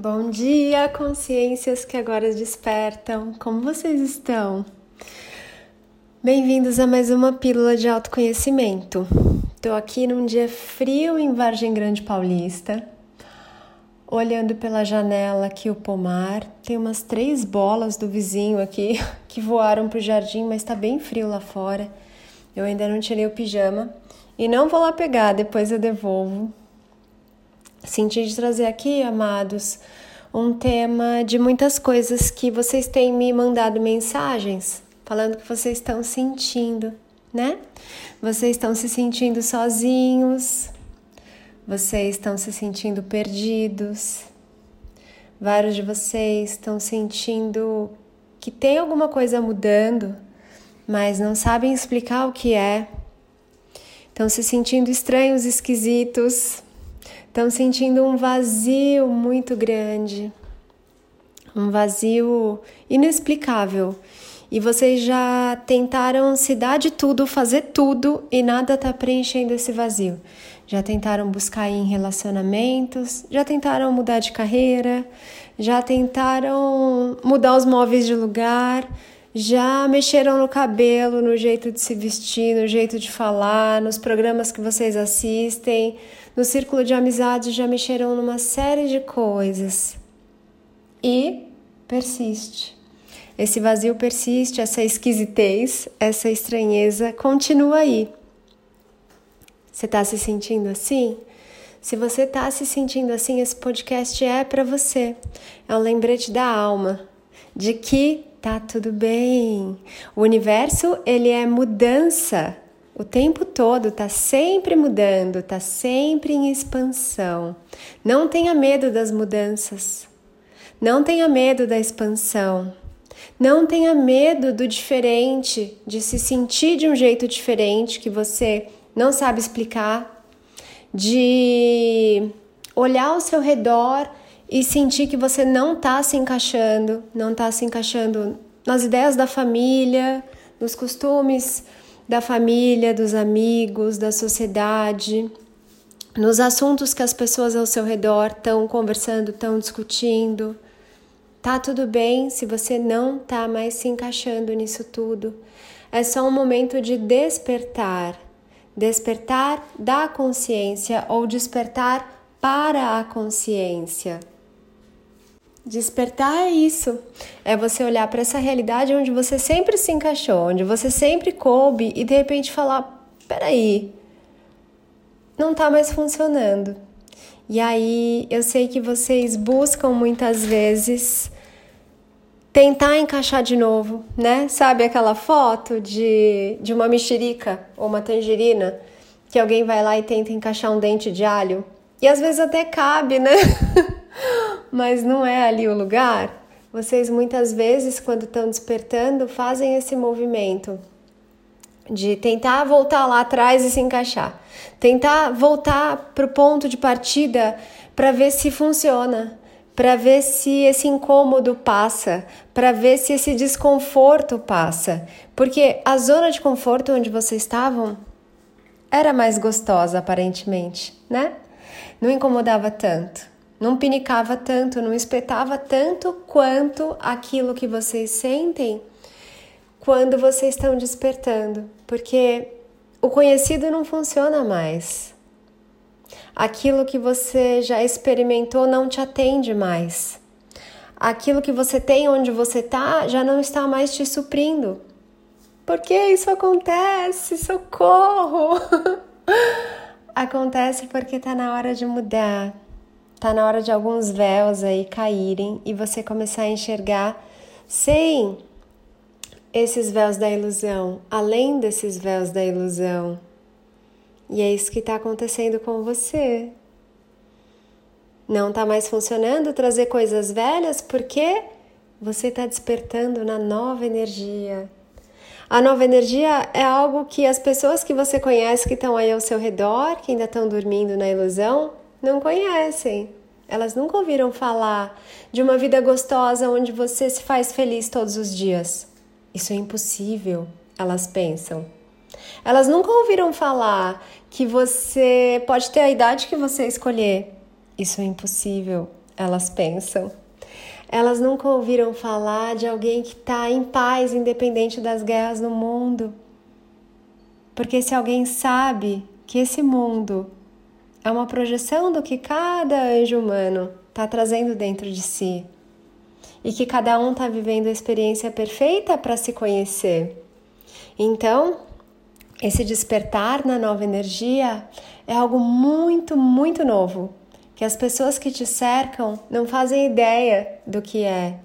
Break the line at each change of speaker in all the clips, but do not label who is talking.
Bom dia, consciências que agora despertam. Como vocês estão? Bem-vindos a mais uma pílula de autoconhecimento. Estou aqui num dia frio em Vargem Grande Paulista, olhando pela janela aqui o pomar. Tem umas três bolas do vizinho aqui que voaram para o jardim, mas está bem frio lá fora. Eu ainda não tirei o pijama e não vou lá pegar, depois eu devolvo. Senti de trazer aqui, amados, um tema de muitas coisas que vocês têm me mandado mensagens falando que vocês estão sentindo, né? Vocês estão se sentindo sozinhos, vocês estão se sentindo perdidos. Vários de vocês estão sentindo que tem alguma coisa mudando, mas não sabem explicar o que é. Estão se sentindo estranhos, esquisitos, estão sentindo um vazio muito grande, um vazio inexplicável. E vocês já tentaram se dar de tudo, fazer tudo e nada está preenchendo esse vazio. Já tentaram buscar em relacionamentos, já tentaram mudar de carreira, já tentaram mudar os móveis de lugar, já mexeram no cabelo, no jeito de se vestir, no jeito de falar, nos programas que vocês assistem, no círculo de amizades já mexeram numa série de coisas e persiste. Esse vazio persiste, essa esquisitez, essa estranheza continua aí. Você está se sentindo assim? Se você está se sentindo assim, esse podcast é para você. É um lembrete da alma de que tá tudo bem. O universo, ele é mudança o tempo todo, tá sempre mudando, tá sempre em expansão. Não tenha medo das mudanças. Não tenha medo da expansão. Não tenha medo do diferente, de se sentir de um jeito diferente que você não sabe explicar, de olhar ao seu redor e sentir que você não está se encaixando, não está se encaixando nas ideias da família, nos costumes da família, dos amigos, da sociedade, nos assuntos que as pessoas ao seu redor estão conversando, estão discutindo. Tá tudo bem se você não tá mais se encaixando nisso tudo. É só um momento de despertar. Despertar da consciência ou despertar para a consciência. Despertar é isso. É você olhar para essa realidade onde você sempre se encaixou, onde você sempre coube e de repente falar: peraí, não tá mais funcionando. E aí eu sei que vocês buscam muitas vezes tentar encaixar de novo, né? Sabe aquela foto de, de uma mexerica ou uma tangerina que alguém vai lá e tenta encaixar um dente de alho? E às vezes até cabe, né? mas não é ali o lugar. Vocês muitas vezes, quando estão despertando, fazem esse movimento de tentar voltar lá atrás e se encaixar, tentar voltar para o ponto de partida para ver se funciona, para ver se esse incômodo passa, para ver se esse desconforto passa, porque a zona de conforto onde vocês estavam era mais gostosa aparentemente, né? Não incomodava tanto não pinicava tanto, não espetava tanto quanto aquilo que vocês sentem quando vocês estão despertando, porque o conhecido não funciona mais. Aquilo que você já experimentou não te atende mais. Aquilo que você tem onde você está já não está mais te suprindo. Por que isso acontece? Socorro! acontece porque está na hora de mudar Tá na hora de alguns véus aí caírem e você começar a enxergar sem esses véus da ilusão, além desses véus da ilusão. E é isso que está acontecendo com você. Não está mais funcionando trazer coisas velhas porque você está despertando na nova energia. A nova energia é algo que as pessoas que você conhece que estão aí ao seu redor, que ainda estão dormindo na ilusão, não conhecem. Elas nunca ouviram falar de uma vida gostosa onde você se faz feliz todos os dias. Isso é impossível, elas pensam. Elas nunca ouviram falar que você pode ter a idade que você escolher. Isso é impossível. elas pensam. Elas nunca ouviram falar de alguém que está em paz, independente das guerras no mundo. Porque se alguém sabe que esse mundo é uma projeção do que cada anjo humano está trazendo dentro de si e que cada um está vivendo a experiência perfeita para se conhecer. Então, esse despertar na nova energia é algo muito, muito novo, que as pessoas que te cercam não fazem ideia do que é.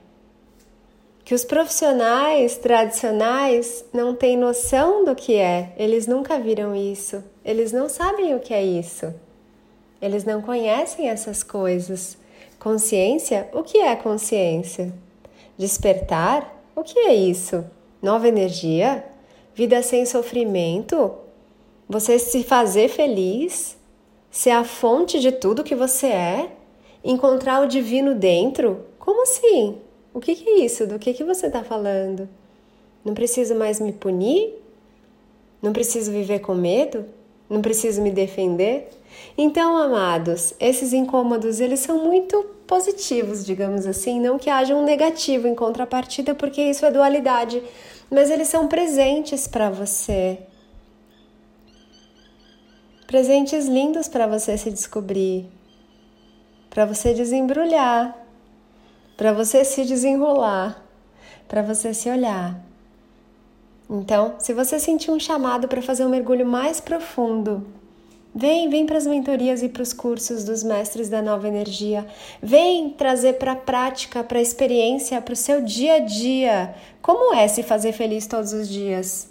Que os profissionais tradicionais não têm noção do que é, eles nunca viram isso, eles não sabem o que é isso, eles não conhecem essas coisas. Consciência? O que é consciência? Despertar? O que é isso? Nova energia? Vida sem sofrimento? Você se fazer feliz? Ser a fonte de tudo que você é? Encontrar o divino dentro? Como assim? O que, é isso? Do que, que você está falando? Não preciso mais me punir? Não preciso viver com medo? Não preciso me defender? Então, amados, esses incômodos, eles são muito positivos, digamos assim, não que haja um negativo em contrapartida, porque isso é dualidade, mas eles são presentes para você. Presentes lindos para você se descobrir, para você desembrulhar, para você se desenrolar, para você se olhar. Então, se você sentir um chamado para fazer um mergulho mais profundo, Vem, vem para as mentorias e para os cursos dos mestres da nova energia. Vem trazer para a prática, para a experiência, para o seu dia a dia. Como é se fazer feliz todos os dias?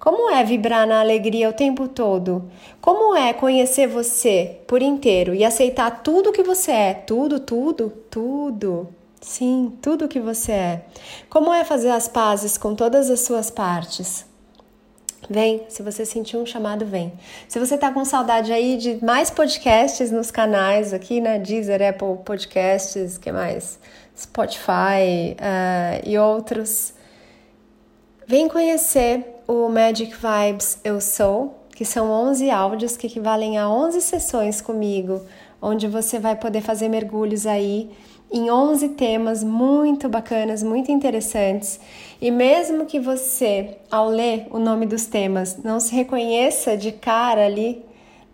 Como é vibrar na alegria o tempo todo? Como é conhecer você por inteiro e aceitar tudo que você é? Tudo, tudo, tudo. Sim, tudo que você é. Como é fazer as pazes com todas as suas partes? Vem, se você sentir um chamado, vem. Se você tá com saudade aí de mais podcasts nos canais aqui, né? Deezer, Apple Podcasts, que mais? Spotify uh, e outros. Vem conhecer o Magic Vibes Eu Sou, que são 11 áudios que equivalem a 11 sessões comigo, onde você vai poder fazer mergulhos aí em 11 temas muito bacanas, muito interessantes. E mesmo que você, ao ler o nome dos temas, não se reconheça de cara ali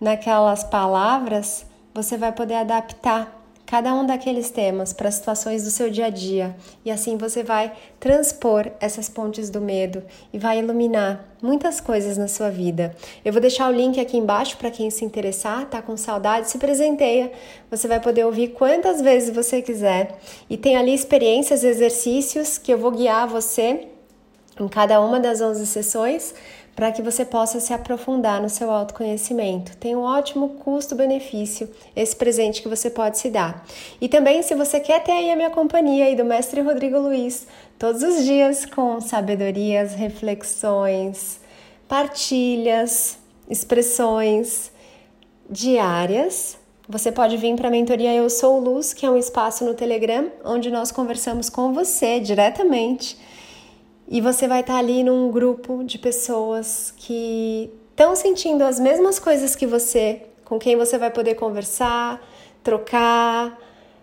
naquelas palavras, você vai poder adaptar cada um daqueles temas para situações do seu dia a dia e assim você vai transpor essas pontes do medo e vai iluminar muitas coisas na sua vida. Eu vou deixar o link aqui embaixo para quem se interessar, tá com saudade, se presenteia. Você vai poder ouvir quantas vezes você quiser e tem ali experiências, exercícios que eu vou guiar você em cada uma das 11 sessões para que você possa se aprofundar no seu autoconhecimento. Tem um ótimo custo-benefício esse presente que você pode se dar. E também, se você quer ter aí a minha companhia aí do Mestre Rodrigo Luiz, todos os dias com sabedorias, reflexões, partilhas, expressões diárias. Você pode vir para a mentoria Eu Sou Luz, que é um espaço no Telegram onde nós conversamos com você diretamente e você vai estar ali num grupo de pessoas que estão sentindo as mesmas coisas que você, com quem você vai poder conversar, trocar,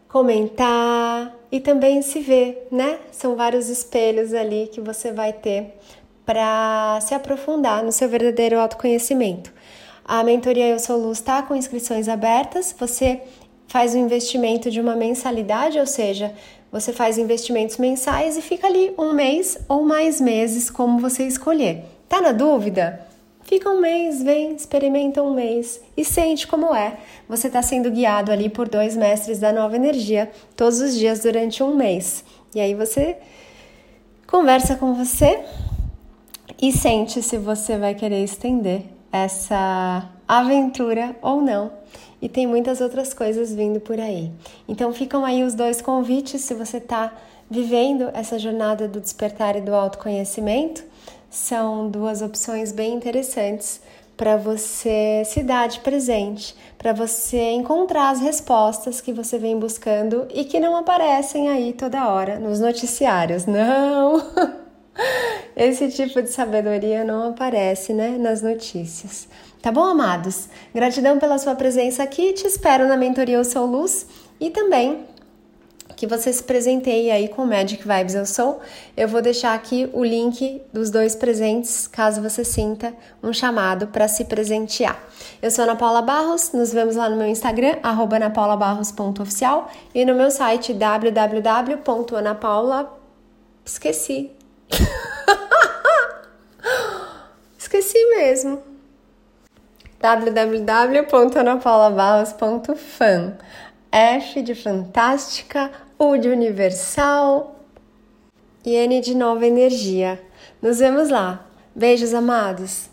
comentar e também se ver, né? São vários espelhos ali que você vai ter para se aprofundar no seu verdadeiro autoconhecimento. A mentoria Eu Sou Luz está com inscrições abertas. Você faz o investimento de uma mensalidade, ou seja, você faz investimentos mensais e fica ali um mês ou mais meses, como você escolher. Tá na dúvida? Fica um mês, vem, experimenta um mês e sente como é. Você está sendo guiado ali por dois mestres da nova energia todos os dias durante um mês. E aí você conversa com você e sente se você vai querer estender essa aventura ou não e tem muitas outras coisas vindo por aí. Então ficam aí os dois convites se você está vivendo essa jornada do despertar e do autoconhecimento. São duas opções bem interessantes para você se dar de presente, para você encontrar as respostas que você vem buscando e que não aparecem aí toda hora nos noticiários. Não! Esse tipo de sabedoria não aparece né, nas notícias. Tá bom, amados? Gratidão pela sua presença aqui. Te espero na mentoria Eu Sou Luz e também que você se presenteie aí com Magic Vibes Eu Sou. Eu vou deixar aqui o link dos dois presentes, caso você sinta um chamado para se presentear. Eu sou Ana Paula Barros, nos vemos lá no meu Instagram, anapaulabarros.oficial e no meu site www.anapaula... Esqueci. Esqueci mesmo. www.anapaulabarros.fan F de fantástica, U de universal e N de nova energia. Nos vemos lá. Beijos amados.